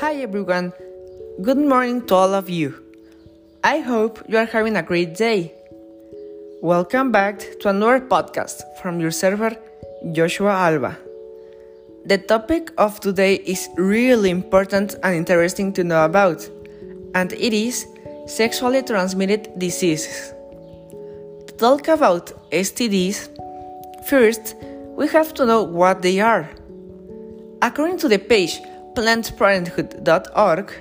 Hi everyone. Good morning to all of you. I hope you are having a great day. Welcome back to another podcast from your server, Joshua Alba. The topic of today is really important and interesting to know about, and it is sexually transmitted diseases. To talk about STDs, first we have to know what they are. According to the page PlannedParenthood.org,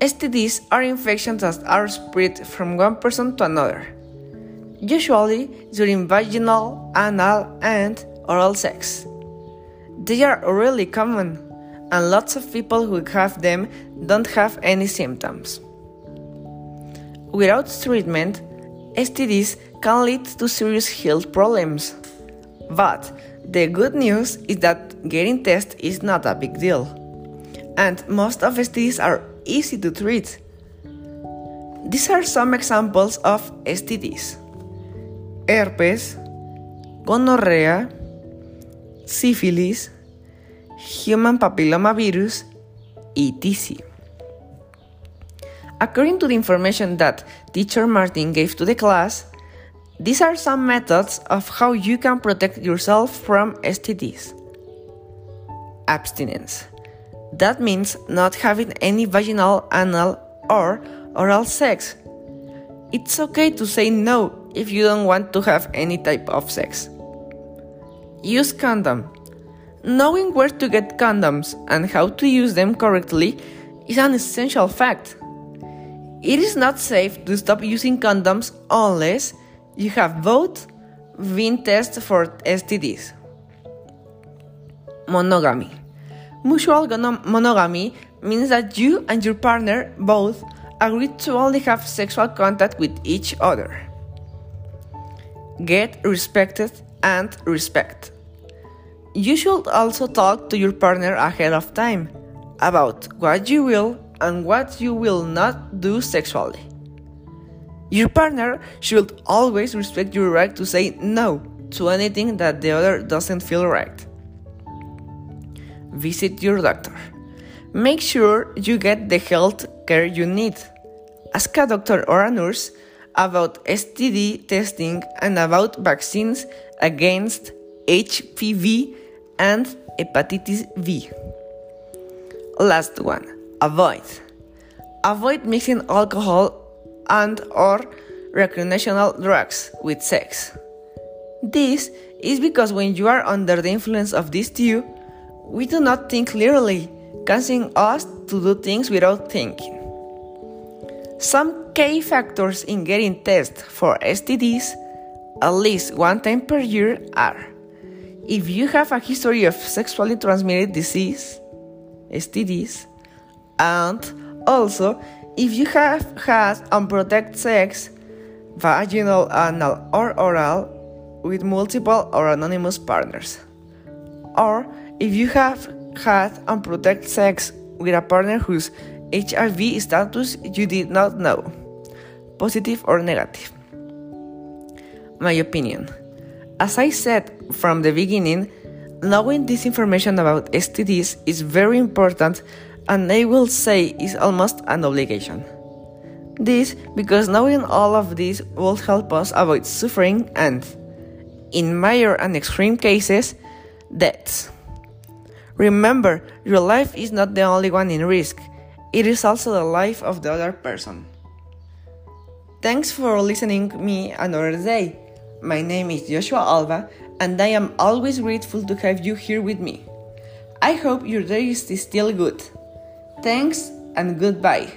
STDs are infections that are spread from one person to another, usually during vaginal, anal, and oral sex. They are really common, and lots of people who have them don't have any symptoms. Without treatment, STDs can lead to serious health problems. But the good news is that getting tested is not a big deal and most of STDs are easy to treat. These are some examples of STDs herpes, gonorrhea, syphilis, human papillomavirus, etc. According to the information that teacher Martin gave to the class, these are some methods of how you can protect yourself from STDs. Abstinence. That means not having any vaginal, anal, or oral sex. It's okay to say no if you don't want to have any type of sex. Use condom. Knowing where to get condoms and how to use them correctly is an essential fact. It is not safe to stop using condoms unless you have both been tested for STDs. Monogamy. Mutual monogamy means that you and your partner both agree to only have sexual contact with each other. Get respected and respect. You should also talk to your partner ahead of time about what you will and what you will not do sexually. Your partner should always respect your right to say no to anything that the other doesn't feel right visit your doctor. Make sure you get the health care you need. Ask a doctor or a nurse about STD testing and about vaccines against HPV and hepatitis B. Last one, avoid. Avoid mixing alcohol and or recreational drugs with sex. This is because when you are under the influence of these two, we do not think clearly, causing us to do things without thinking. Some key factors in getting tested for STDs at least one time per year are if you have a history of sexually transmitted disease, STDs, and also if you have had unprotected sex, vaginal, anal, or oral with multiple or anonymous partners, or if you have had unprotected sex with a partner whose HIV status you did not know, positive or negative. My opinion. As I said from the beginning, knowing this information about STDs is very important and I will say is almost an obligation. This because knowing all of this will help us avoid suffering and, in major and extreme cases, deaths. Remember, your life is not the only one in risk, it is also the life of the other person. Thanks for listening me another day. My name is Joshua Alva, and I am always grateful to have you here with me. I hope your day is still good. Thanks and goodbye.